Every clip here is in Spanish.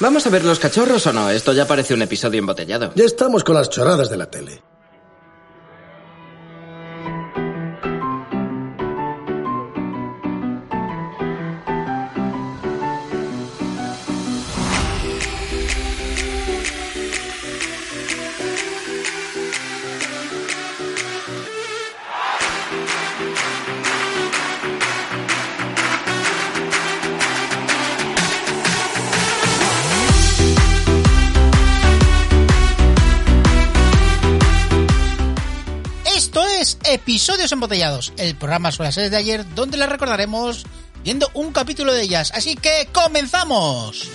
¿Vamos a ver los cachorros o no? Esto ya parece un episodio embotellado. Ya estamos con las chorradas de la tele. Embotellados, el programa sobre las series de ayer donde las recordaremos viendo un capítulo de ellas. Así que comenzamos.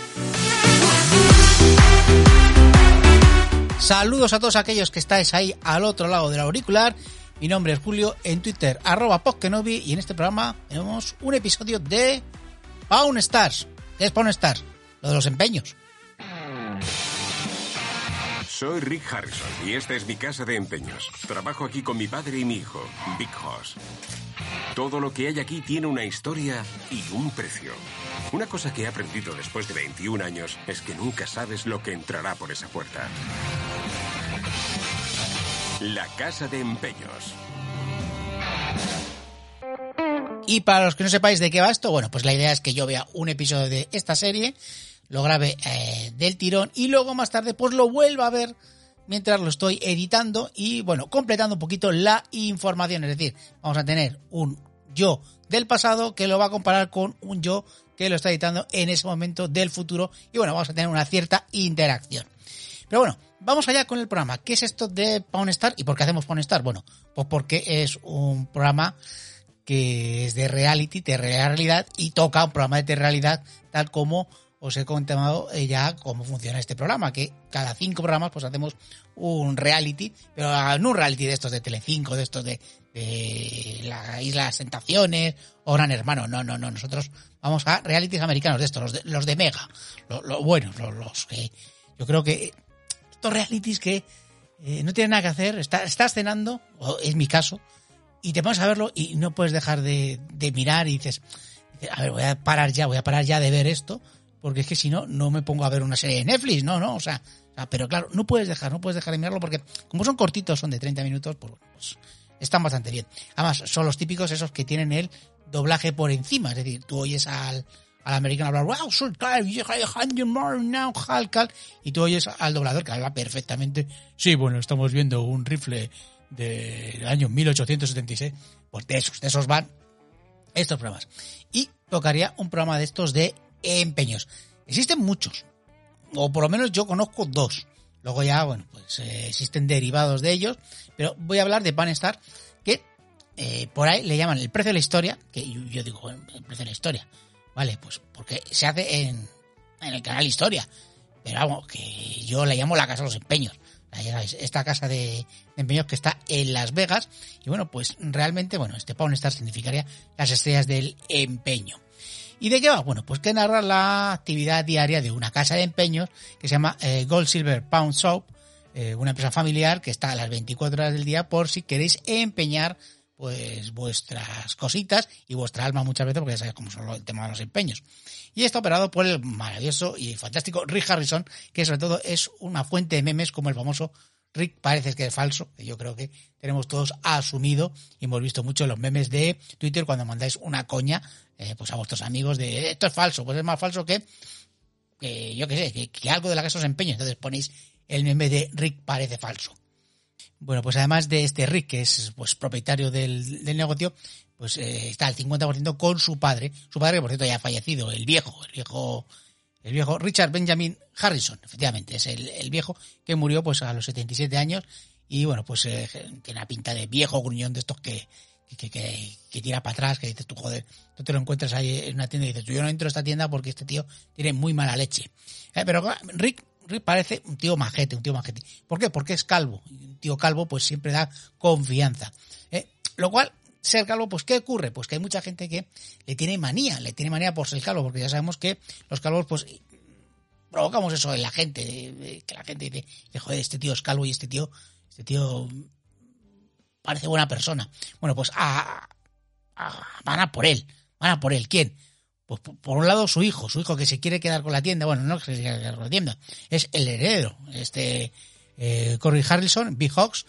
Saludos a todos aquellos que estáis ahí al otro lado del auricular. Mi nombre es Julio, en Twitter, arroba y en este programa tenemos un episodio de Pawn Stars. ¿Qué es Pawn Stars? Lo de los empeños. Soy Rick Harrison y esta es mi casa de empeños. Trabajo aquí con mi padre y mi hijo, Big Hoss. Todo lo que hay aquí tiene una historia y un precio. Una cosa que he aprendido después de 21 años es que nunca sabes lo que entrará por esa puerta. La casa de empeños. Y para los que no sepáis de qué va esto, bueno, pues la idea es que yo vea un episodio de esta serie, lo grabe eh, del tirón y luego más tarde pues lo vuelva a ver mientras lo estoy editando y bueno, completando un poquito la información. Es decir, vamos a tener un yo del pasado que lo va a comparar con un yo que lo está editando en ese momento del futuro y bueno, vamos a tener una cierta interacción. Pero bueno, vamos allá con el programa. ¿Qué es esto de Pawn Star y por qué hacemos Pawn Star? Bueno, pues porque es un programa que es de reality, de realidad y toca un programa de realidad tal como os he contado eh, ya cómo funciona este programa, que cada cinco programas pues hacemos un reality, pero no un reality de estos de Telecinco, de estos de, la Isla de las Tentaciones o Gran Hermano, no, no, no, nosotros vamos a realities americanos de estos, los de, los de Mega, los, los buenos, los, que yo creo que estos realities que eh, no tienen nada que hacer, está, estás cenando, o es mi caso, y te pones a verlo y no puedes dejar de, de mirar y dices, a ver, voy a parar ya, voy a parar ya de ver esto, porque es que si no, no me pongo a ver una serie de Netflix, no, no, o sea, pero claro, no puedes dejar, no puedes dejar de mirarlo porque como son cortitos, son de 30 minutos, pues, pues están bastante bien. Además, son los típicos esos que tienen el doblaje por encima, es decir, tú oyes al, al americano hablar, wow, soy now, y tú oyes al doblador que habla perfectamente, sí, bueno, estamos viendo un rifle del año 1876, pues de esos, de esos van estos programas. Y tocaría un programa de estos de empeños. Existen muchos, o por lo menos yo conozco dos. Luego ya, bueno, pues eh, existen derivados de ellos, pero voy a hablar de Panestar, que eh, por ahí le llaman el precio de la historia, que yo, digo, el precio de la historia, ¿vale? Pues porque se hace en, en el canal Historia, pero vamos, que yo le llamo la casa de los empeños. Esta casa de, empeños que está en Las Vegas, y bueno, pues realmente, bueno, este Pawn Star significaría las estrellas del empeño. ¿Y de qué va? Bueno, pues que narra la actividad diaria de una casa de empeños que se llama eh, Gold Silver Pound Soap, eh, una empresa familiar que está a las 24 horas del día por si queréis empeñar pues vuestras cositas y vuestra alma muchas veces, porque ya sabéis cómo son el tema de los empeños. Y está operado por el maravilloso y fantástico Rick Harrison, que sobre todo es una fuente de memes como el famoso Rick parece que es falso, yo creo que tenemos todos asumido y hemos visto mucho los memes de Twitter cuando mandáis una coña eh, pues a vuestros amigos de esto es falso, pues es más falso que, yo qué sé, que, algo de la que os empeño. Entonces ponéis el meme de Rick parece falso. Bueno, pues además de este Rick, que es pues propietario del, del negocio, pues eh, está al 50% con su padre, su padre que por cierto ya ha fallecido, el viejo, el viejo el viejo Richard Benjamin Harrison, efectivamente, es el, el, viejo que murió pues a los 77 años y bueno, pues eh, tiene una pinta de viejo gruñón de estos que, que, que, que, tira para atrás, que dices tú, joder, tú te lo encuentras ahí en una tienda y dices, tú, yo no entro a esta tienda porque este tío tiene muy mala leche. Eh, pero Rick, Rick parece un tío majete, un tío majete. ¿Por qué? Porque es calvo. Un tío calvo pues siempre da confianza. Eh, lo cual ser calvo, pues ¿qué ocurre? Pues que hay mucha gente que le tiene manía, le tiene manía por ser calvo, porque ya sabemos que los calvos, pues provocamos eso en la gente, que la gente dice, joder, este tío es calvo y este tío, este tío parece buena persona. Bueno, pues a, van a por él, van a por él. ¿Quién? pues por un lado su hijo, su hijo que se quiere quedar con la tienda, bueno, no que se quiere quedar con la tienda, es el heredero, este eh, Corey Harrison, Big Hawks,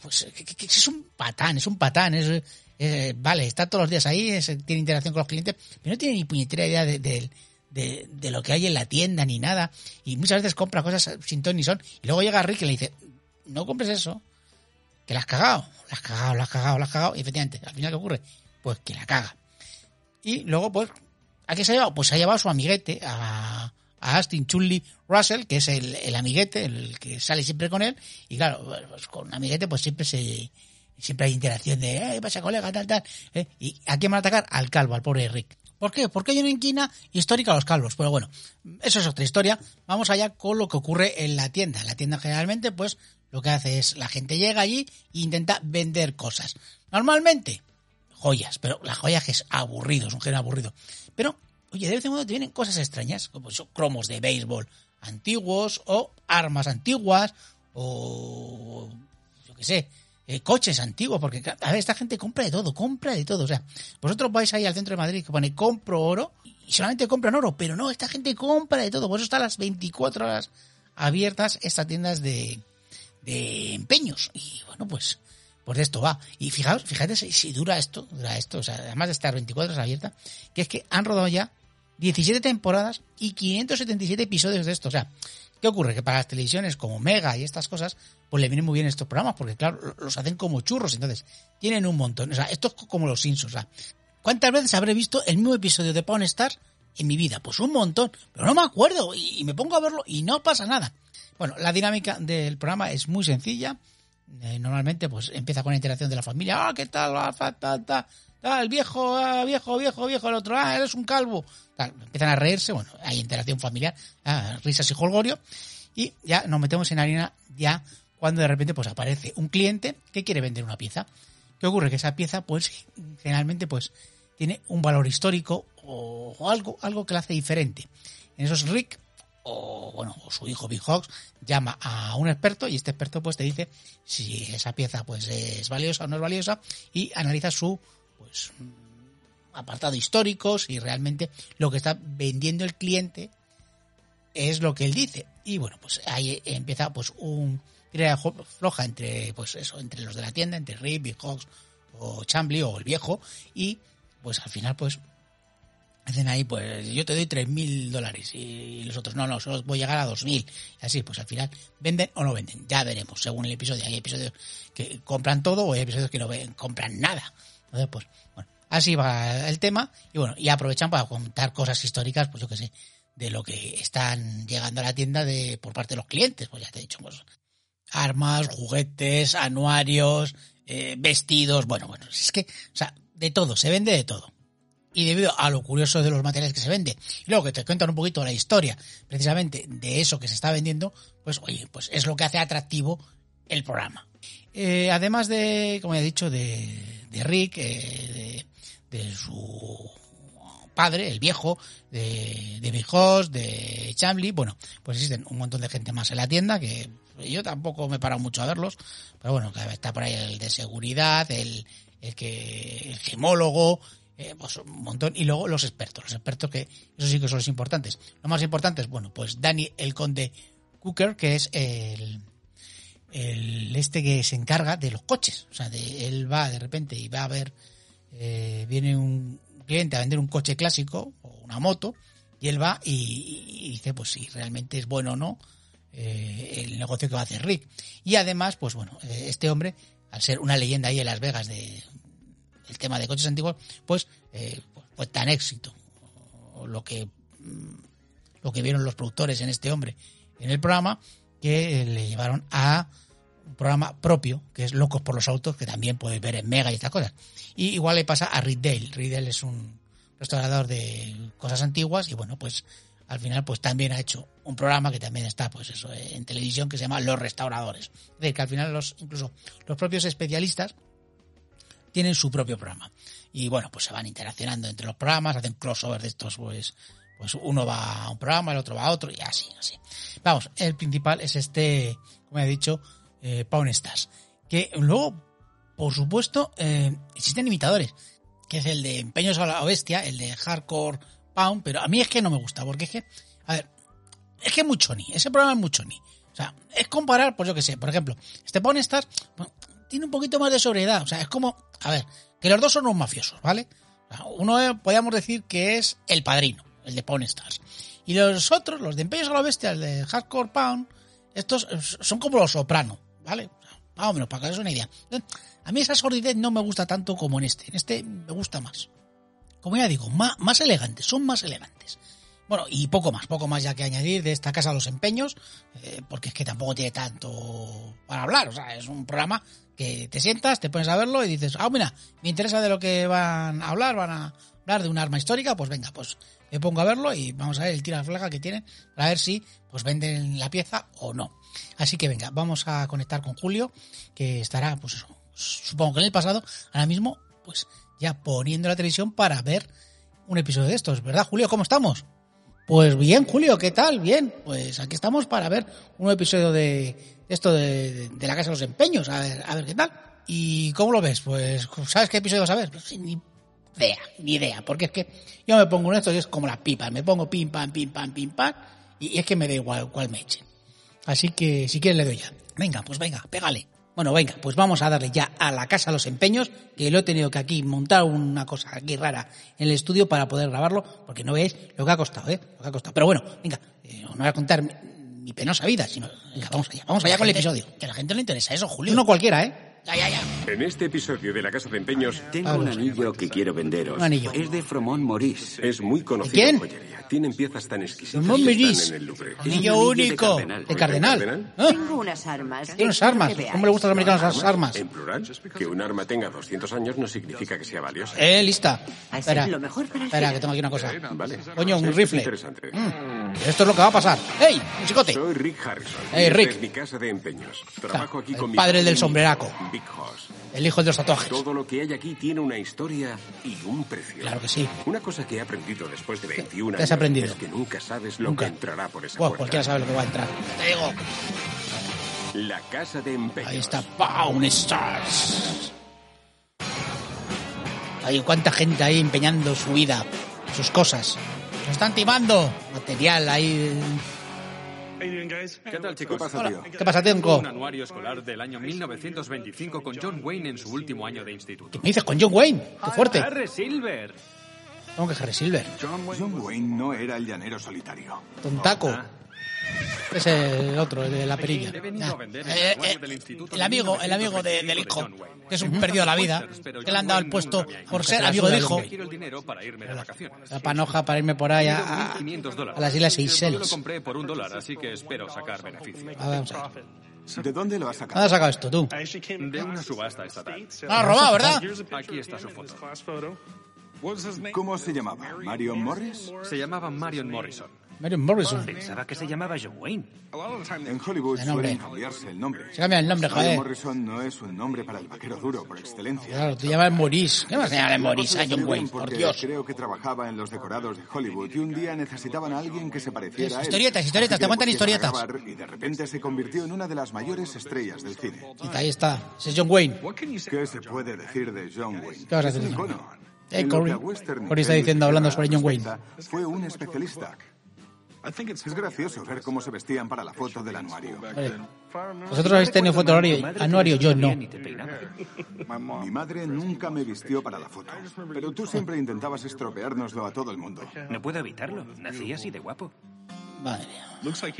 pues, es un patán, es un patán, es, vale, está todos los días ahí, tiene interacción con los clientes, pero no tiene ni puñetera idea de, de, lo que hay en la tienda ni nada, y muchas veces compra cosas sin ton ni son, y luego llega Rick y le dice, no compres eso, que la has cagado, la has cagado, la has cagado, la has cagado, y efectivamente, al final ¿qué ocurre? Pues que la caga. Y luego, pues, ¿a qué se ha llevado? Pues se ha llevado a su amiguete, a, a Austin Chully Russell, que es el, amiguete, el que sale siempre con él, y claro, pues con amiguete pues siempre se siempre hay interacción de, eh, pasa colega, tal, tal, ¿eh? y ¿a quién van a atacar? Al calvo, al pobre Rick. ¿Por qué? Porque hay una inquina histórica a los calvos. Pero bueno, eso es otra historia. Vamos allá con lo que ocurre en la tienda. En la tienda generalmente, pues, lo que hace es la gente llega allí e intenta vender cosas. Normalmente, joyas, pero la joya es aburrido, es un género aburrido. Pero Oye, de vez en cuando te vienen cosas extrañas, como son cromos de béisbol antiguos, o armas antiguas, o yo qué sé, eh, coches antiguos, porque a ver, esta gente compra de todo, compra de todo. O sea, vosotros vais ahí al centro de Madrid que pone compro oro y solamente compran oro, pero no, esta gente compra de todo. Por eso está las 24 horas abiertas estas tiendas de, de empeños. Y bueno, pues pues de esto va. Y fijaos, fíjate si, dura esto, dura esto, o sea, además de estar 24 horas abierta, que es que han rodado ya 17 temporadas y 577 episodios de esto. O sea, ¿qué ocurre? Que para las televisiones como Mega y estas cosas, pues le vienen muy bien estos programas, porque claro, los hacen como churros, entonces tienen un montón. O sea, esto es como los Simpsons. O sea, ¿cuántas veces habré visto el mismo episodio de Pawn Star en mi vida? Pues un montón, pero no me acuerdo y, me pongo a verlo y no pasa nada. Bueno, la dinámica del programa es muy sencilla. Eh, normalmente, pues empieza con la interacción de la familia. Ah, ¿qué tal? Ah, ta, ta, tal, viejo, ah, viejo, viejo, viejo, el otro, ah, eres un calvo. empiezan a reírse, bueno, hay interacción familiar, ah, risas y holgorio, y ya nos metemos en harina ya cuando de repente pues aparece un cliente que quiere vender una pieza. ¿Qué ocurre? Que esa pieza, pues, generalmente, pues, tiene un valor histórico o, algo, algo que la hace diferente. En esos Rick, o bueno, o su hijo Big Hawks, llama a un experto y este experto pues te dice si esa pieza pues es valiosa o no es valiosa y analiza su pues apartado históricos y realmente lo que está vendiendo el cliente es lo que él dice. Y bueno, pues ahí empieza pues un tira floja entre pues eso, entre los de la tienda, entre Rip, Big Hawks o Chambly o el viejo y pues al final pues hacen ahí pues yo te doy tres mil dólares y los otros no, no, solo voy a llegar a dos mil y así pues al final venden o no venden, ya veremos según el episodio, hay episodios que compran todo o hay episodios que no ven, compran nada pues, bueno, así va el tema. Y bueno, y aprovechan para contar cosas históricas, pues yo qué sé, de lo que están llegando a la tienda de por parte de los clientes. Pues ya te he dicho, pues, armas, juguetes, anuarios, eh, vestidos, bueno, bueno, es que, o sea, de todo, se vende de todo. Y debido a lo curioso de los materiales que se vende, y luego que te cuentan un poquito la historia precisamente de eso que se está vendiendo, pues oye, pues es lo que hace atractivo el programa. Eh, además de, como he dicho, de, de Rick, eh, de, su padre, el viejo, de, de Big de Chambly, bueno, pues existen un montón de gente más en la tienda que yo tampoco me he parado mucho a verlos, pero bueno, está por ahí el de seguridad, el, el que, el gemólogo, eh, pues un montón, y luego los expertos, los expertos que, eso sí que son los importantes. Lo más importante es, bueno, pues Danny el Conde Cooker, que es el, este que se encarga de los coches. O sea, de, él va de repente y va a ver, eh, viene un cliente a vender un coche clásico o una moto y él va y, dice pues si realmente es bueno o no eh, el negocio que va a hacer Rick. Y además, pues bueno, eh, este hombre, al ser una leyenda ahí en Las Vegas de el tema de coches antiguos, pues fue tan éxito lo que mm, lo que vieron los productores en este hombre en el programa que le llevaron a un programa propio, que es Locos por los Autos, que también puedes ver en Mega y estas cosas. Y igual le pasa a Riddle. Riddle es un restaurador de cosas antiguas y bueno, pues al final pues también ha hecho un programa que también está pues eso en televisión que se llama Los Restauradores. Es decir, que al final los incluso los propios especialistas tienen su propio programa. Y bueno, pues se van interaccionando entre los programas, hacen crossovers de estos pues pues uno va a un programa, el otro va a otro y así, así. Vamos, el principal es este, como he dicho, eh, Pawn Stars. Que luego, por supuesto, eh, existen imitadores. que es el de Empeños a la Bestia, el de Hardcore Pound, pero a mí es que no me gusta, porque es que, a ver, es que es muy choni, ese programa es muy choni. O sea, es comparar, pues yo que sé, por ejemplo, este Pawn Stars tiene un poquito más de sobriedad, o sea, es como, a ver, que los dos son unos mafiosos, ¿vale? Uno podríamos decir que es el padrino, el de Pawn Stars. Y los otros, los de Empeños a la Bestia, el de Hardcore Pound, estos eh, son como los soprano, ¿vale? Más o menos, para que os una idea. A mí esa sordidez no me gusta tanto como en este. En este me gusta más. Como ya digo, más, más elegantes, son más elegantes. Bueno, y poco más, poco más ya que añadir de esta casa los empeños, eh, porque es que tampoco tiene tanto para hablar. O sea, es un programa te sientas, te pones a verlo y dices, ah, mira, me interesa de lo que van a hablar, van a hablar de un arma histórica, pues venga, pues me pongo a verlo y vamos a ver el tira que tienen para ver si pues venden la pieza o no. Así que venga, vamos a conectar con Julio, que estará, pues supongo que en el pasado, ahora mismo, pues ya poniendo la televisión para ver un episodio de estos, ¿verdad, Julio? ¿Cómo estamos? Pues bien, Julio, ¿qué tal? Bien, pues aquí estamos para ver un episodio de esto de, la Casa de los Empeños, a ver, a ver qué tal. ¿Y cómo lo ves? Pues, ¿sabes qué episodio vas a ver? Pues, ni idea, ni idea, porque es que yo me pongo en esto y es como las pipas, me pongo pim, pam, pim, pam, pim, pam, y es que me da igual cuál me echen. Así que si quieres le doy ya. Venga, pues venga, pégale. Bueno, venga, pues vamos a darle ya a la casa los empeños, que lo he tenido que aquí montar una cosa aquí rara en el estudio para poder grabarlo, porque no veis lo que ha costado, ¿eh? Lo que ha costado. Pero bueno, venga, eh, no voy a contar mi, mi penosa vida, sino, venga, vamos allá, vamos allá con el episodio. Que a la gente le interesa eso, Julio. Uno cualquiera, ¿eh? Ya, ya, ya. En este episodio de La Casa de Empeños Tengo un anillo que quiero venderos. Un anillo. Es de Fromont Maurice. es muy conocido ¿Quién? en joyería. Tienen piezas tan exquisitas Fromont que están en el Louvre. Anillo anillo de único, cardenal. de cardenal. ¿Cardenal? ¿Ah? Tengo unas armas. Tiene unas armas. ¿Cómo le gustan a los americanos las armas? En plural, que un arma tenga 200 años no significa que sea valiosa. Eh, lista. Hacer Espera, lo mejor para espera, que tengo aquí una cosa. Vale. Coño, un rifle. interesante. Mm, esto es lo que va a pasar. ¡Ey! ¡Un chicote! Soy Rick Harrison. Hey, y esta Rick. es mi casa de empeños. Trabajo aquí el con mi padre del sombreraco. Big. El hijo de los tatuajes. Todo lo que hay aquí tiene una historia y un precio. Claro que sí. Una cosa que he aprendido después de 21 ¿Qué has años aprendido? es que nunca sabes lo Nunca. que entrará por esa Buah, puerta. cualquiera sabe lo que va a entrar. Te digo. La casa de empeños. Ahí está Pawn Stars. Hay cuánta gente ahí empeñando su vida, sus cosas. Nos están timando. Material ahí. ¿Qué tal, chicos? Hola. ¿Qué pasa, Tenko? Un anuario escolar del año 1925 con John Wayne en su último año de instituto. ¿Qué me dices con John Wayne? ¡Qué fuerte! Harry Silver. ¿Cómo que Harry Silver? John Wayne no era el llanero solitario. Tontaco. Es el otro, el de la perilla. He venido a vender el Eh, eh, del instituto el amigo, el amigo de- 1925 del hijo, que es un perdido de la vida, que le han dado el puesto por ser amigo del hijo. La panoja para irme por ahí a, a- 1.500 dólares. a las Islas Seychelles. compré por un dólar, así que espero sacar beneficio. A ver, vamos a ver. ¿De dónde lo has ¿Dónde sacado? has sacado esto tú? De una subasta estatal. Lo has robado, ¿verdad? Aquí está su foto. ¿Cómo se llamaba? ¿Marion Morris? Se llamaba Marion Morrison. Marion Morrison. Pensaba que se llamaba John Wayne. En Hollywood suelen cambiarse el nombre. Se cambia el nombre, Marion joder. Morrison no es un nombre para el vaquero duro por excelencia. Claro, te llamas Maurice. ¿Qué vas a llamar Maurice a John Escriben Wayne? Por Dios. Creo que trabajaba en los decorados de Hollywood y un día necesitaban a alguien que se pareciera a él. Historietas, historietas, te cuentan historietas. Y de repente se convirtió en una de las mayores estrellas del cine. Y ahí está. Ese es John Wayne. ¿Qué se puede decir de John Wayne? ¿Qué vas a decir? Eh, Corey. está diciendo, hablando sobre John Wayne. Fue un especialista. Es gracioso ver cómo se vestían para la foto del anuario. Vale. Vosotros habéis tenido foto anuario, anuario, yo no. Mi madre nunca me vistió para la foto, pero tú siempre intentabas estropeárnoslo a todo el mundo. No puedo evitarlo. Nací así de guapo. Madre mía.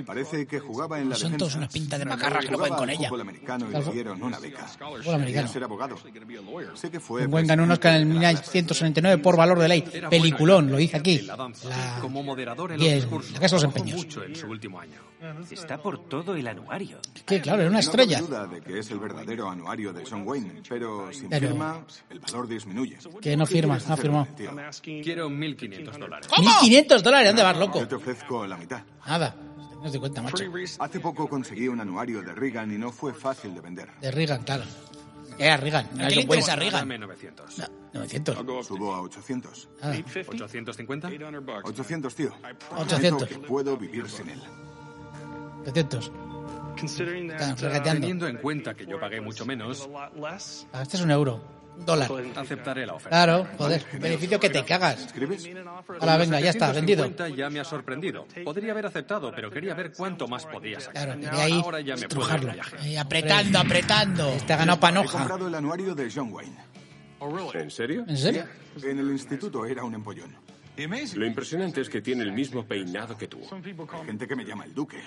Parece que jugaba en la Son todos unas pintas de macarras que no pueden Jugaba con al ella. fútbol americano y Claro. le dieron una beca. Fútbol americano. ser abogado. Sé que fue Un buen ganó un Oscar en el 1969 por valor de ley. Peliculón, lo dice aquí. la Como moderador en y los el- discursos. la Casa de los Trabajó Empeños. mucho en su último año. Está por todo el anuario. Que claro, era una No estrella. duda de que es el verdadero anuario de John Wayne, pero sin Pero- firma el valor disminuye. Que no firma, ¿Qué no firmó. Quiero 1.500 dólares. 1.500 dólares, ¿dónde vas, loco? Yo te ofrezco la mitad. Nada, no te cuenta, macho. Hace poco conseguí un anuario de Reagan y no fue fácil de vender. De Reagan, claro. Era Reagan, ¿A qué le interesa Reagan? Dame 900. No, 900. Subo a 800. Ah, 850. 800, tío. 800. Prometo que puedo vivir sin él. 800. Están regateando. Teniendo en cuenta que yo pagué mucho menos, Ah, Este es un euro. Dólar. Aceptaré la oferta. Claro, joder, beneficio que te cagas. ¿Escribes? Ahora venga, ya está, vendido. 750 ya me ha sorprendido. Podría haber aceptado, pero quería ver cuánto más podía sacar. Claro, quería ahí Ahora ya me estrujarlo. Ahí apretando, apretando. Este ha ganado He panoja. comprado el anuario de John Wayne. ¿En serio? ¿En serio? En el instituto era un empollón. Lo impresionante es que tiene el mismo peinado que tú. Hay gente que me llama el duque.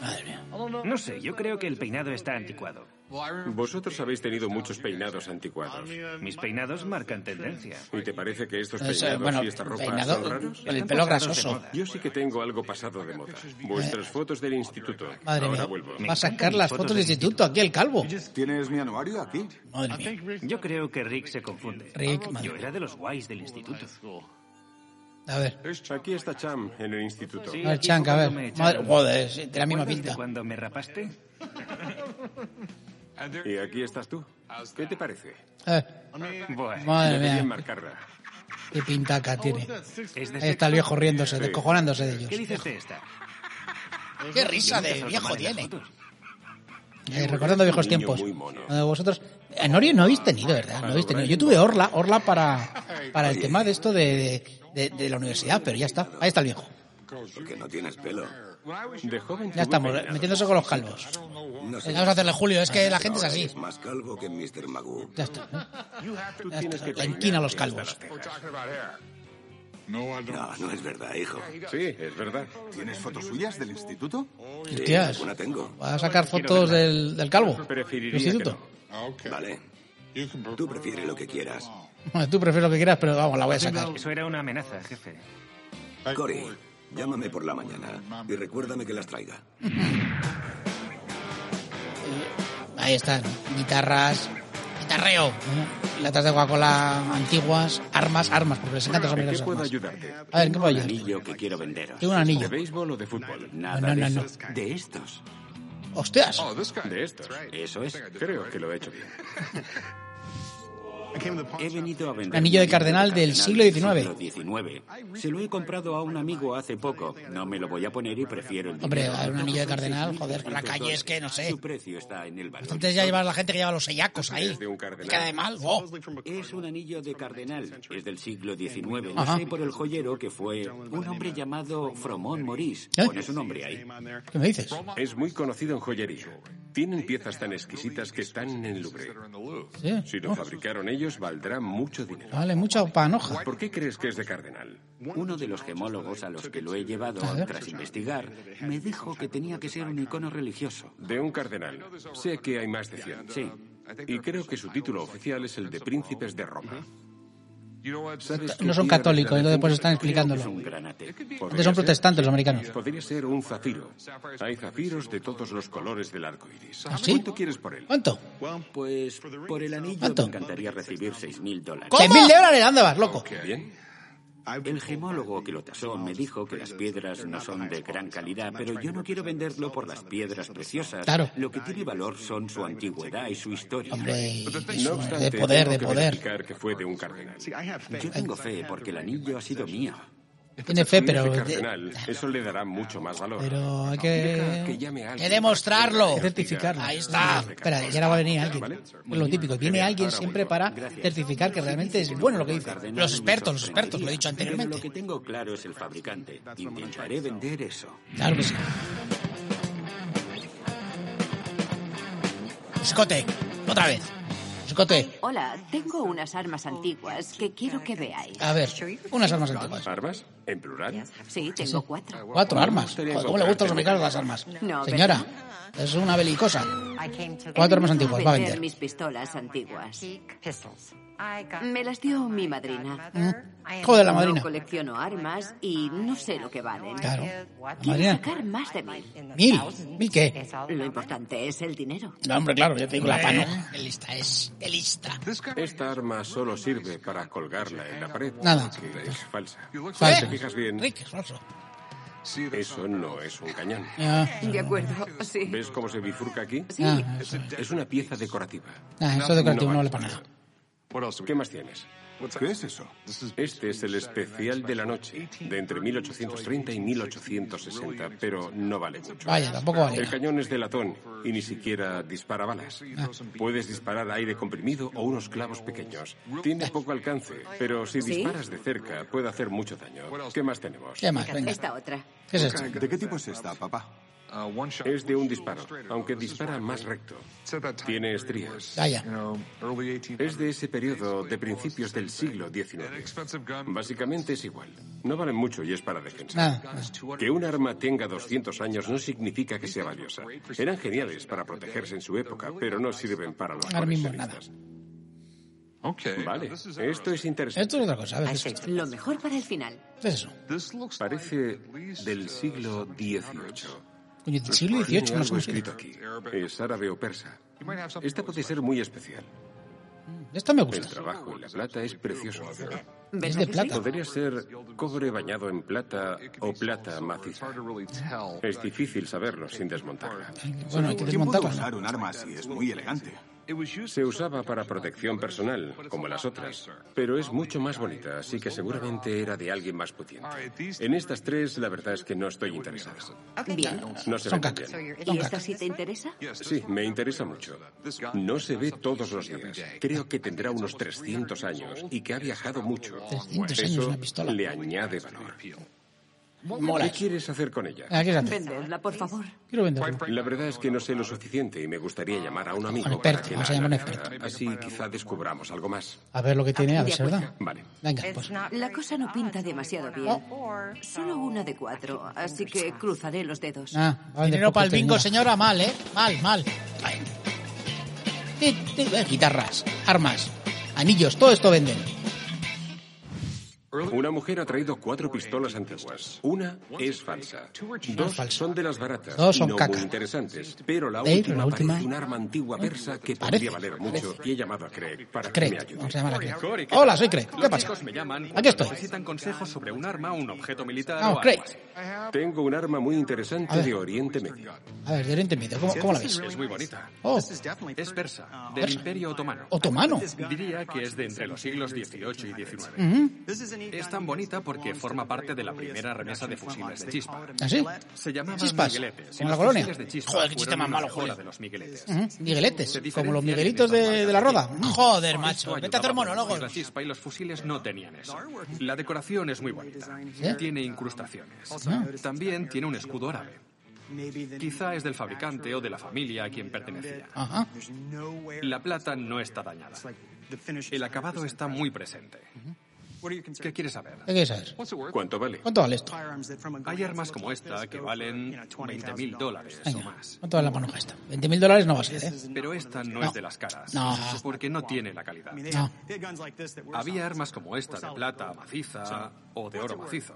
Madre mía. No sé, yo creo que el peinado está anticuado. Vosotros habéis tenido muchos peinados anticuados. Mis peinados marcan tendencia. ¿Y te parece que estos Eso, peinados bueno, y esta ropa peinado, son raros? con el pelo grasoso. Yo sí que tengo algo pasado de moda. Vuestras fotos del instituto. Madre Ahora mía. vuelvo. Va a sacar las fotos de instituto aquí el calvo. ¿Tienes mi anuario aquí? Madre mía. Yo creo que Rick se confunde. Rick, madre Yo era de los guays del instituto. A ver. Aquí está Cham en el instituto. Sí, A ver, Chank, a ver. Madre, joder, tiene la misma ¿Recuerdas de pinta. cuando me rapaste? Y aquí estás tú. ¿Qué te parece? Eh, Bueno, madre mía, marcarla. qué pintaca tiene. es de Ahí está el viejo riéndose, Sí. descojonándose de ¿Qué ellos. dices de esta? Qué risa de viejo tiene. Eh, recordando viejos tiempos. Eh, Vosotros, eh, Norio no habéis tenido, ¿verdad? No habéis tenido. Yo tuve Orla, Orla para, para el tema de esto de, de, de la universidad, pero ya está. Ahí está el viejo. Porque no tienes pelo. De joven Ya estamos, metiéndose con los calvos. No sé. Venga, Vamos a hacerle Julio, es que la gente es así. Es más calvo que Mr. Magoo. Ya está. Ya está. La inquina a los calvos. No, no es verdad, hijo. Sí, es verdad. ¿Tienes fotos suyas del instituto? Hostias. Una tengo. Va a sacar fotos del, del calvo. del instituto. Vale. Tú prefieres lo que quieras. Bueno, tú prefieres lo que quieras, pero vamos, la voy a sacar. Eso era una amenaza, jefe. Cory, llámame por la mañana y recuérdame que las traiga. Ahí están, guitarras, guitarreo, ¿eh? latas de Coca-Cola antiguas, armas, armas, porque les encantan ¿En los qué las puedo armas. ayudarte? A ver, ¿en qué puedo Un ayudar? anillo que quiero venderos. Tengo un anillo. ¿De béisbol o de fútbol? Nada No, no, de no, eso. De estos. ¡Hostias! De estos. Eso es. Creo que lo he hecho bien. He venido a vender. Un anillo de cardenal del siglo XIX. siglo XIX. Se lo he comprado a un amigo hace poco. No me lo voy a poner y prefiero el Hombre, dinero. a un anillo de cardenal, joder, por la Entonces, calle es que no sé. Su precio está en el valor. Antes ya llevas la gente que lleva los sellacos ahí. Queda de mal. ¡Oh! Es un anillo de cardenal. Es del siglo XIX. Lo Ajá. sé por el joyero que fue un hombre llamado Fromont Maurice. ¿Eh? Pone su nombre ahí. ¿Qué me dices? Es muy conocido en joyería. Tienen piezas tan exquisitas que están en el Louvre. Sí. Si lo fabricaron ellos, valdrá mucho dinero. Vale, mucha panoja. ¿Por qué crees que es de cardenal? Uno de los gemólogos a los que lo he llevado tras investigar me dijo que tenía que ser un icono religioso. De un cardenal. Sé que hay más de 100. Sí. Y creo que su título oficial es el de Príncipes de Roma. ¿Sabes qué No son católicos, es entonces pues están Es un explicándolo. granate. Antes son protestantes los americanos. Podría ser un zafiro. Hay zafiros de todos los colores del arco iris. ¿Ah, sí? ¿Cuánto quieres por él? ¿Cuánto? Pues por el anillo ¿Cuánto? me encantaría recibir seis mil dólares. ¡Seis mil dólares! ¡Anda, vas, loco! Qué bien. El gemólogo que lo tasó me dijo que las piedras no son de gran calidad, pero yo no quiero venderlo por las piedras preciosas. Claro. Lo que tiene valor son su antigüedad y su historia. Hombre, No obstante, de poder, tengo de poder. que fue de un cardenal. Yo tengo fe porque el anillo ha sido mío. Tiene fe, pero... de de- cardenal, eso le dará mucho más valor. Pero hay que que... llame a Hay alguien que demostrarlo. Certificarlo. Ahí está. Espera, ya ahora va a venir alguien. ¿Vale? Es lo típico. Viene alguien siempre para Gracias. certificar que realmente es bueno lo que dice. Cardenal Los expertos, los expertos, lo he dicho. Pero lo que anteriormente. tengo claro es el fabricante. Intentaré vender eso. Claro que sí. Escote, otra vez. Escote, Hola, tengo unas armas antiguas que quiero que veáis. a ver, unas armas antiguas. ¿Armas? ¿En plural? Sí, tengo cuatro. Cuatro armas. Joder, ¿Cómo le gustan los americanos las armas? No, Señora, es una belicosa. Cuatro Cuatro armas antiguas, va a vender. mis pistolas antiguas. Me las dio mi madrina. Joder, la No madrina. colecciono armas y no sé lo que valen. Claro. Quiero Madrina. sacar más de mil. ¿Mil? ¿Mil qué? Lo importante es el dinero. No, hombre, claro, yo te digo la pano. Qué lista es, qué lista. Esta arma solo sirve para colgarla en la pared. Nada. es falsa. Falsa. Si te fijas bien, Rick, es falso. eso no es un cañón. De acuerdo, sí. ¿Ves cómo se bifurca aquí? Sí. Ah, Es una pieza decorativa. ah, eso decorativo no vale para nada. ¿Qué más tienes? ¿Qué es eso? Este es el especial de la noche, de entre 1830 y 1860, pero no vale mucho. Vaya, tampoco vale. El cañón es de latón y ni siquiera dispara balas. Puedes disparar aire comprimido o unos clavos pequeños. Tiene poco alcance, pero si disparas de cerca puede hacer mucho daño. ¿Qué más tenemos? ¿Qué más? Venga. Esta otra. ¿Qué es esto? ¿De qué tipo es esta, papá? Es de un disparo, aunque dispara más recto. Tiene estrías. Vaya. Es de ese periodo de principios del siglo XIX. Básicamente es igual. No valen mucho y es para defensa. Nada. Que un arma tenga 200 años no significa que sea valiosa. Eran geniales para protegerse en su época, pero no sirven para los Ahora mismo nada. coleccionistas. Vale, esto es interesante. Esto es otra cosa. A ver, ¿qué es esto? Lo mejor para el final. ¿Qué es eso? Parece del siglo XVIII. Coño, del siglo XVIII, no algo sé escrito aquí. Es árabe o persa. Esta puede ser muy especial. Esta me El gusta. trabajo en la plata es precioso. Es de plata. Podría ser cobre bañado en plata o plata maciza. Es difícil saberlo sin desmontarla. Bueno, hay que ¿Quién puede desmontarla. usar un arma así? Es muy elegante. Se usaba para protección personal, como las otras, pero es mucho más bonita, así que seguramente era de alguien más pudiente. En estas tres, la verdad es que no estoy interesado. Bien. No se Son ven caca. bien. ¿Y esta sí te interesa? Sí, me interesa mucho. No se ve todos los días. Creo que tendrá unos 300 años y que ha viajado mucho. 300 años, Eso una pistola. le añade valor. Mola. ¿Qué quieres hacer con ella? Ah, ¿qué es hacer? Vendedla, por favor. Quiero venderlo. La verdad es que no sé lo suficiente y me gustaría llamar a un amigo para experto, vamos a llamar a un analizara. Así quizá descubramos algo más. A ver lo que tiene, a ver verdad. Vale. Venga, pues. La cosa no pinta demasiado bien. Solo una de cuatro, así que cruzaré los dedos. Ah, vale, Dinero para el bingo, señora, mal, ¿eh? Mal, mal. Ay. Eh, Guitarras, armas, anillos, todo esto venden. Una mujer ha traído cuatro pistolas antiguas. Una es falsa. Dos son de las baratas Dos son no caca. muy interesantes. Pero la Dave, última la última. parece un arma antigua persa que Parece, podría valer mucho. Y he llamado a Craig para que Craig, me ayude. vamos a llamar a Craig. Cory, ¿qué Hola, soy Craig. ¿Qué pasa? me llaman Aquí estoy. necesitan consejos sobre un arma, un objeto militar Vamos, Craig. Tengo un arma muy interesante de Oriente Medio. A ver, de Oriente Medio, ¿cómo, cómo la ves? Es muy bonita. Oh, Es persa, del Imperio Otomano. otomano. Diría que es de entre los siglos XVIII y XIX. Es tan bonita porque forma parte de la primera remesa de fusiles de chispa. ¿Ah, sí? Se llamaban Chispas, migueletes. como la colonia. de chispa Joder, qué chiste más malo, joder. de los migueletes. Ujú, Migueletes, Se como los miguelitos de, de la roda. Joder, macho, vete a hacer monólogos. La chispa y los fusiles no tenían eso. La decoración es muy bonita. ¿Sí? Tiene incrustaciones. Ah. También tiene un escudo árabe. Quizá es del fabricante o de la familia a quien pertenecía. Ajá. La plata no está dañada. El acabado está muy presente. ¿Qué quieres saber? ¿Qué quieres saber? ¿Cuánto vale? ¿Cuánto vale esto? Hay armas como esta que valen 20.000 dólares o más. ¿cuánto vale la manoja esta? 20.000 dólares no va a ser, ¿eh? Pero esta no, No. es de las caras. No. Porque no tiene la calidad. No. Había armas como esta de plata maciza o de oro macizo.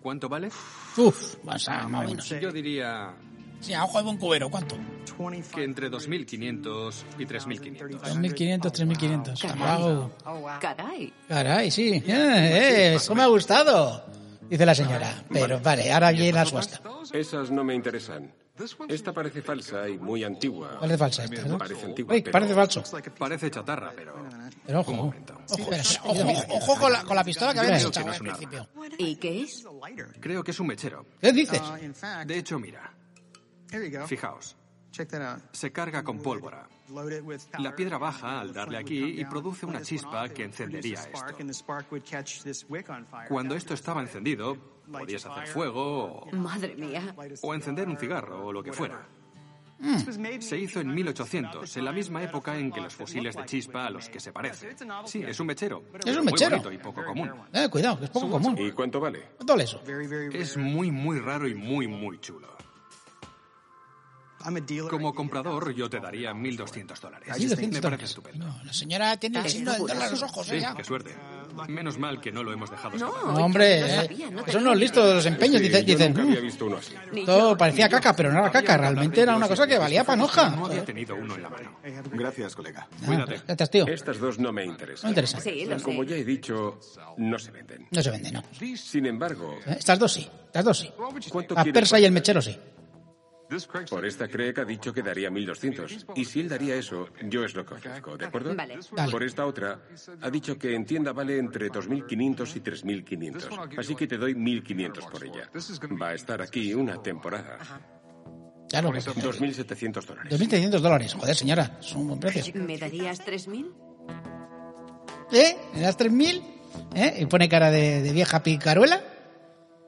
¿Cuánto vale? Uf, más o menos. Yo diría Sí, a ojo de buen cubero, ¿cuánto? que entre 2.500 y 3.500. 2.500, 3.500. Carajo. Caray. Caray, sí. Eh, eh, eso me ha gustado. Dice la señora. Pero vale, ahora viene la subasta. Esas no me interesan. Esta parece falsa y muy antigua. Parece falsa esta, ¿no? Parece antigua, Uy, pero- parece falso. Parece chatarra, pero... Pero ojo, ojo, espera, ojo, ojo, con, la, con la pistola que habías echado no al principio. ¿Y qué es? Creo que es un mechero. ¿Qué dices? De hecho, mira, fijaos, se carga con pólvora. La piedra baja al darle aquí y produce una chispa que encendería esto. Cuando esto estaba encendido, podías hacer fuego o, Madre mía. o encender un cigarro o lo que fuera. Se hizo en 1800, en la misma época en que los fusiles de chispa a los que se parece. Sí, es un mechero. Es un muy mechero. bonito y poco común. Eh, cuidado, que es poco común. ¿Y cuánto vale? ¿Cuánto vale eso? Es muy, muy raro y muy, muy chulo. Como comprador, yo te daría 1.200 dólares. Sí, 200 Me parece dólares. estupendo. No, la señora tiene el signo del dólar en los ojos, Sí, ¿eh? qué suerte. Menos mal que no lo hemos dejado No. No, hombre, no eh, sabía, no son los ni listos de los empeños. Sí, Dicen, yo dicen nunca "Mm, había visto uno así. Todo parecía caca, pero no era caca. Realmente era una cosa que valía panoja. No había tenido uno en la mano. Gracias, colega. Cuídate. Ah, Gracias, tío. Estas dos no me interesan. No interesa. Sí, lo sé. Como ya he dicho, no se venden. No se vende, no. Sin embargo, Eh, Estas dos sí. Estas dos sí. ¿cuánto La persa y el mechero sí. Por esta Craig ha dicho que daría 1200. Y si él daría eso, yo es lo que ofrezco, ¿de acuerdo? Vale. Dale. Por esta otra, ha dicho que en tienda vale entre 2500 y 3500. Así que te doy 1500 por ella. Va a estar aquí una temporada. Claro, pues, 2700 dólares. 2.300 dólares. Joder, señora, es un buen precio. ¿Me darías 3.000? ¿Eh? ¿Me das 3.000? ¿Eh? Y pone cara de, de vieja picaruela.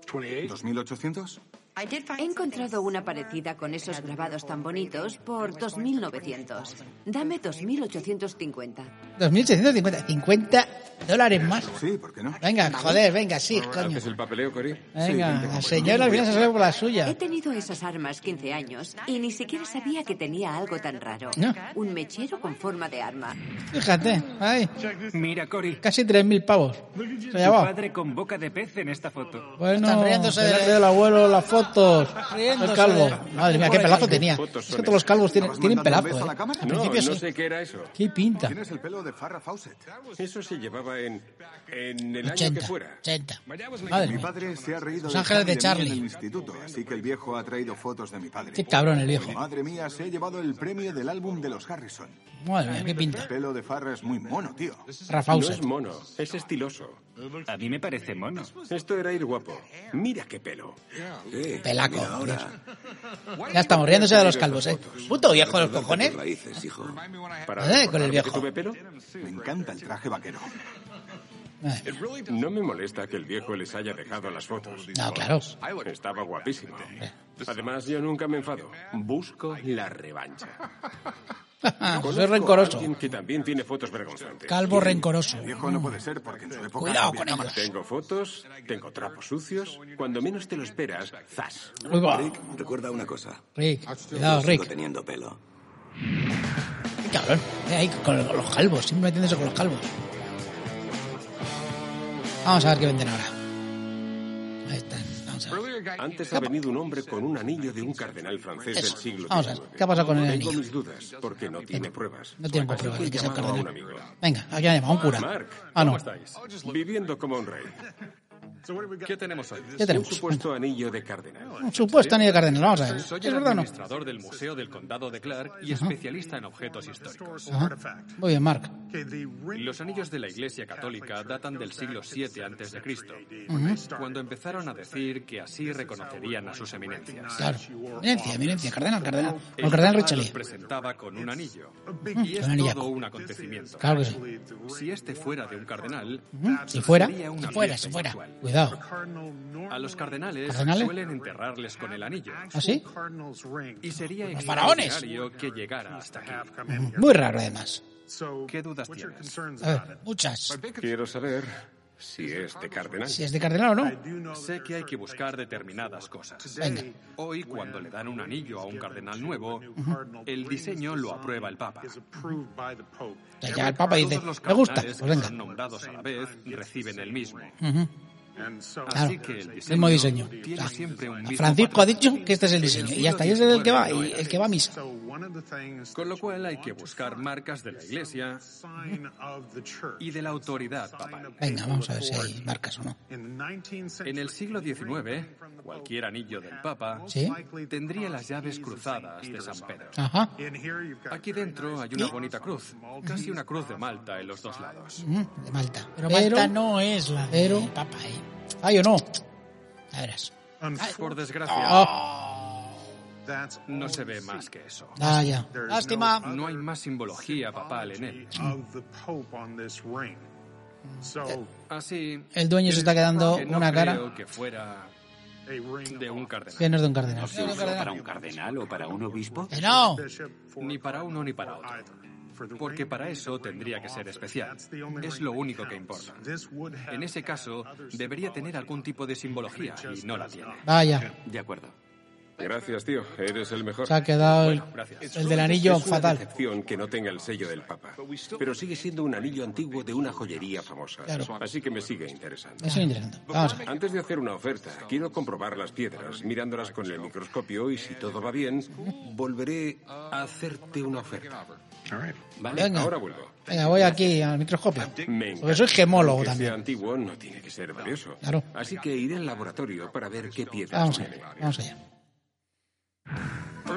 ¿2800? He encontrado una parecida con esos grabados tan bonitos por 2.900. Dame 2.850. 2.650. 50 dólares más. Sí, ¿por qué no? Venga, joder, venga, sí, coño. Venga, la señora al final se sale por la He suya. tenido esas armas 15 años y ni siquiera sabía que tenía algo tan raro. No. Un mechero con forma de arma. Fíjate, ahí, Mira, Cory. casi 3.000 pavos. Se ha Tu llevado. padre con boca de pez en esta foto. Bueno, Están riéndose de- del abuelo, las fotos. Riéndose El calvo. de- Madre mía, qué pelazo tenía. fotos Es que todos los calvos tienen, ¿Estabas tienen mandando un pelazo, ¿eh? Al principio no sí. sé qué era eso. Qué pinta. Tienes el pelo de Farrah Fawcett. Eso se llevaba en, en el año 80. que fuera. 80. Madre Mi mía. padre se ha reído Los de ángeles de mí Charlie. en el instituto, así que el viejo ha traído fotos de mi padre. Qué cabrón el viejo. Madre mía, se ha llevado el premio del álbum de los Harrison. Madre mía, qué El pinta. pelo de Farrah es muy mono, tío. No Rafauser. es mono, es estiloso. A mí me parece mono. Esto era ir guapo. Mira qué pelo. Pelaco. Ya estamos riéndose de los calvos, ¿eh? Puto viejo de los cojones. Raíces, hijo. Para Eh, con el viejo. que tuve pelo, Me encanta el traje vaquero. Eh, no me molesta que el viejo les haya dejado las fotos. No, claro. Estaba guapísimo. Además, yo nunca me enfado. Busco la revancha. Soy a rencoroso. que también tiene fotos vergonzantes. Calvo rencoroso. Viejo no puede ser porque en su época Cuidado con ellos. Tengo fotos, tengo trapos sucios. Cuando menos te lo esperas, ¡zas! Rick, recuerda una cosa. Rick, cuidado, Sigo Rick. teniendo pelo. Qué cabrón. Eh, ahí con los calvos, siempre metiéndose con los calvos. Vamos a ver qué venden ahora. Ahí están. Vamos a ver. Antes ha venido un hombre con un anillo de un cardenal francés del Eso. siglo Vamos a ver, XIX. ¿qué ha pasado con el Tengo anillo? mis dudas, porque no tiene pruebas. No tiene pruebas de que sea a un cardenal. amigo. Venga, aquí ha llamado un cura. Mark, Ah, no. ¿cómo estáis? Viviendo como un rey. ¿Qué tenemos hoy? ¿Qué Un tenemos? supuesto anillo de cardenal. Un supuesto anillo de cardenal. Vamos a ver. Soy ¿Es el verdad o no? administrador del Museo del Condado de Clark y especialista en objetos históricos. Ajá. Muy bien, Mark. Los anillos de la Iglesia Católica datan del siglo VII antes de Cristo, cuando empezaron a decir que así reconocerían a sus eminencias. Claro. Eminencia, eminencia. Cardenal, cardenal. O El cardenal Richelieu. los presentaba con un anillo. Y es un todo un acontecimiento. Claro que sí. Si este fuera de un cardenal. Si fuera, si fuera, si fuera. Cuidado. A los cardenales, ¿Cardenales? suelen enterrarles con el anillo. ¿Ah, sí? Y sería Los faraones. que llegara hasta aquí. Muy raro, además. ¿Qué dudas tienes? A ver, muchas. Quiero saber si es de cardenal. Si es de cardenal o no. Sé que hay que buscar determinadas cosas. Venga. Hoy, cuando le dan un anillo a un cardenal nuevo, el diseño lo aprueba el Papa. O sea, ya el Papa dice, me gusta. Pues venga. son nombrados a la vez reciben el mismo. Ujú. Así Claro, el mismo diseño. tiene O sea, siempre un mismo Francisco ha dicho que este es el diseño. Y hasta ahí es el que va, y el que va a misa. Con lo cual hay que buscar marcas de la Iglesia y de la autoridad papal. Venga, vamos a ver si hay marcas o no. En el siglo XIX, cualquier anillo del Papa ¿Sí? tendría las llaves cruzadas de San Pedro. Ajá. Aquí dentro hay una bonita cruz, casi una cruz de Malta en los dos lados. Ujú, De Malta. Pero Malta no es la de pero- Papa, ¿eh? ¿Ay o no? Ya verás. Por desgracia, Ah, no se ve más que eso. ah, ya. Lástima. No hay más simbología papal en él. Así El dueño se está quedando que no una cara creo que fuera de un cardenal. que no es de un cardenal. ¿No se usó para un cardenal o para un obispo? Que no. Ni para uno ni para otro. Porque para eso tendría que ser especial. Es lo único que importa. En ese caso, debería tener algún tipo de simbología y no la tiene. Vaya, De acuerdo. Gracias, tío. Eres el mejor. se ha quedado el, Gracias. el del anillo es una fatal. que no tenga el sello del Papa. Pero sigue siendo un anillo antiguo de una joyería famosa. Claro. Así que me sigue interesando. Eso es interesante. Vamos a ver. Antes de hacer una oferta, quiero comprobar las piedras, mirándolas con el microscopio y si todo va bien, volveré a hacerte una oferta. Vale, Venga. ahora vuelvo. Venga, voy aquí al microscopio. Porque soy gemólogo Que sea también. antiguo no tiene que ser valioso. Claro. Así que iré al laboratorio para ver qué piedras Vamos tiene. allá, vamos allá.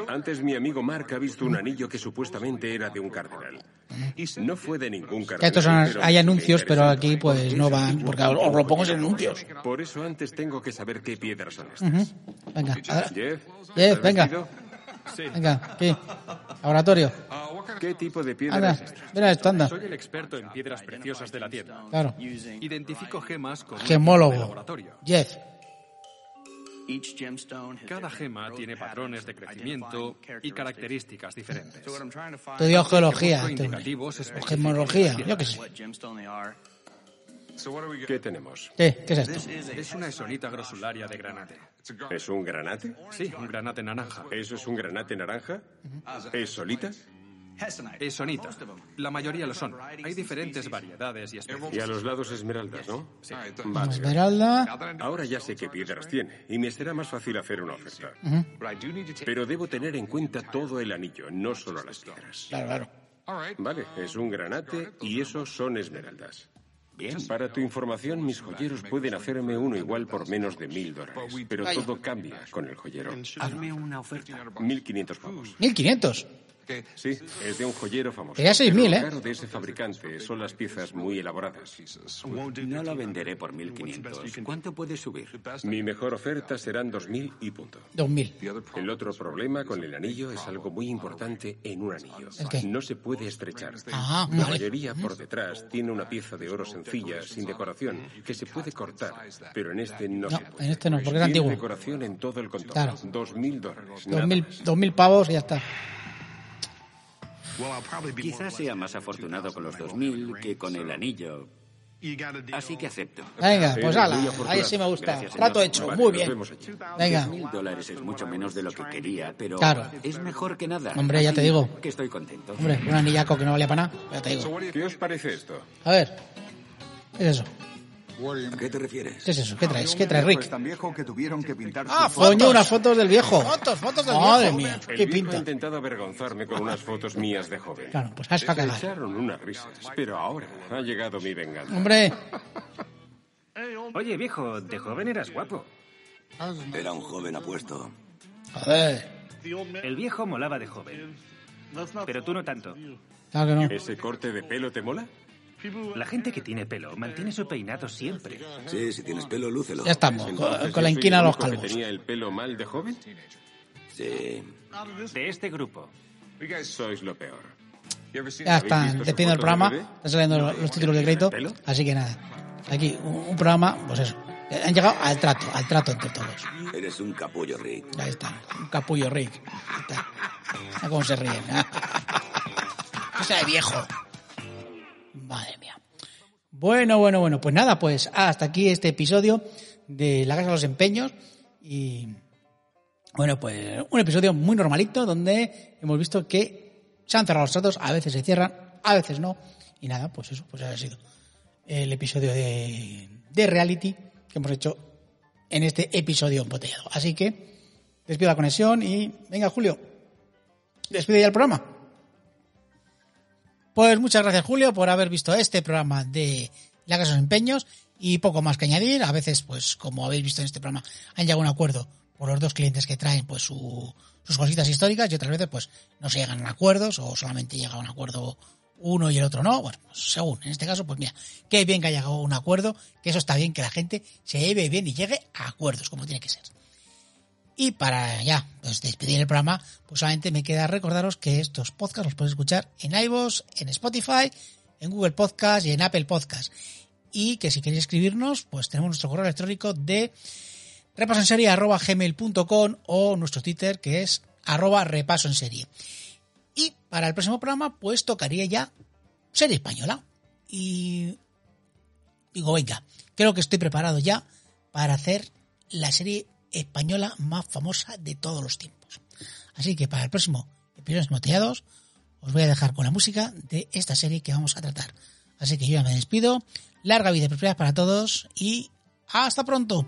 Antes mi amigo Mark ha visto un anillo que supuestamente era de un cardenal. No fue de ningún cardenal. estos son- hay anuncios, pero aquí pues no van, porque os lo pongo en anuncios. Por eso antes tengo que saber qué piedras son estas. Ujú. Venga, ahora- Jeff, Jeff, ¿estás venga. Vestido? venga, aquí. Laboratorio. ¿Qué tipo de piedra Anda, es esta? mira esto, anda. Soy el experto en piedras preciosas de la tienda. Claro. Identifico gemas con Gemólogo. laboratorio. Jeff. Cada gema tiene patrones de crecimiento y características diferentes. Estudió geología. Este indicativos gemología, yo qué sé. ¿Qué tenemos? ¿Qué? ¿Qué es esto? Es una esonita grosularia de granate. ¿Es un granate? Sí, un granate naranja. ¿Eso es un granate naranja? ¿Es solita? Esonita. La mayoría lo son. Hay diferentes variedades y Y especies. a los lados esmeraldas, ¿no? Sí. Vale. Esmeralda. Ahora ya sé qué piedras tiene y me será más fácil hacer una oferta. Pero debo tener en cuenta todo el anillo, no solo las piedras. Claro, claro. Vale, es un granate y esos son esmeraldas. Bien. Para tu información, mis joyeros pueden hacerme uno igual por menos de mil dólares. Pero todo cambia con el joyero. Hazme una oferta. 1500 pavos. 1500. Sí, es de un joyero famoso. Quería 6.000, Pero ¿eh? Lo caro de ese fabricante son las piezas muy elaboradas. No la venderé por 1500. ¿Cuánto puedes subir? Mi mejor oferta serán 2000 y punto. 2000. El otro problema con el anillo es algo muy importante en un anillo. ¿El qué? No se puede estrechar. Ah, La vale. mayoría por detrás tiene una pieza de oro sencilla, sin decoración, que se puede cortar, pero en este no, No, se puede. en este no, porque es antiguo. decoración en todo el contorno. Claro. Dos mil dólares. nada 2000, más. 2000 pavos y ya está. Quizás sea más afortunado con los 2000 que con el anillo. Así que acepto. Venga, pues ala. Ahí sí me gusta. Gracias. Rato hecho. Vale, Muy bien. Venga. mil dólares es mucho menos de lo que quería, pero Claro. es mejor que nada. Hombre, ya te digo. Que estoy contento. Hombre, un anillaco que no valía para nada. Ya te digo. ¿Qué os parece esto? A ver. ¿Qué es eso? ¿A qué te refieres? ¿Qué es eso? ¿Qué traes? ¿Qué traes, Rick? Tan viejo que tuvieron que pintar Ah, su coño, unas fotos del viejo. Fotos, fotos del Madre viejo. mía, El qué pinta. ha intentado avergonzarme con unas fotos mías de joven. Claro, pues has cagar. echaron unas risas, pero ahora ha llegado mi venganza. Hombre, Oye, viejo, de joven eras guapo. Era un joven apuesto. joder. El viejo molaba de joven. Pero tú no tanto. Claro que no. ¿Ese corte de pelo te mola? La gente que tiene pelo mantiene su peinado siempre. Sí, si tienes pelo, lúcelo. Ya estamos. Entonces, Con, ¿yo con la inquina a los que calvos. tenía el pelo mal de joven? Sí. De este grupo. Sois lo peor. Ya ¿Habéis están visto su despidiendo el de programa. Están saliendo los, los títulos de crédito. Así que nada. Aquí, un, un programa, pues eso. Han llegado al trato, al trato entre todos. Eres un capullo, Rick. Ahí está. Un capullo Rick. Ahí está. Mira cómo se ríen. Cosa de viejo. Madre mía. Bueno, bueno, bueno. Pues nada, pues hasta aquí este episodio de La Casa de los Empeños. Y bueno, pues un episodio muy normalito donde hemos visto que se han cerrado los tratos, a veces se cierran, a veces no. Y nada, pues eso, pues ha sido el episodio de, reality que hemos hecho en este episodio embotellado. Así que despido la conexión y venga, Julio, despide ya el programa. Pues muchas gracias, Julio, por haber visto este programa de La Casa de los Empeños y poco más que añadir. A veces, pues como habéis visto en este programa, han llegado a un acuerdo por los dos clientes que traen pues su- sus cositas históricas y otras veces pues no se llegan a acuerdos o solamente llega a un acuerdo uno y el otro no. Bueno, pues según. En este caso, pues mira, qué bien que haya llegado a un acuerdo, que eso está bien, que la gente se lleve bien y llegue a acuerdos, como tiene que ser. Y para ya pues, despedir el programa, pues solamente me queda recordaros que estos podcasts los podéis escuchar en iVoox, en Spotify, en Google Podcast y en Apple Podcast. Y que si queréis escribirnos, pues tenemos nuestro correo electrónico de repasoenserie.gmail.com o nuestro Twitter que es arroba repaso. Y para el próximo programa, pues tocaría ya serie española. Y digo, venga, creo que estoy preparado ya para hacer la serie española más famosa de todos los tiempos. Así que para el próximo episodio de Moteados os voy a dejar con la música de esta serie que vamos a tratar. Así que yo ya me despido. Larga vida y prosperidad para todos y hasta pronto.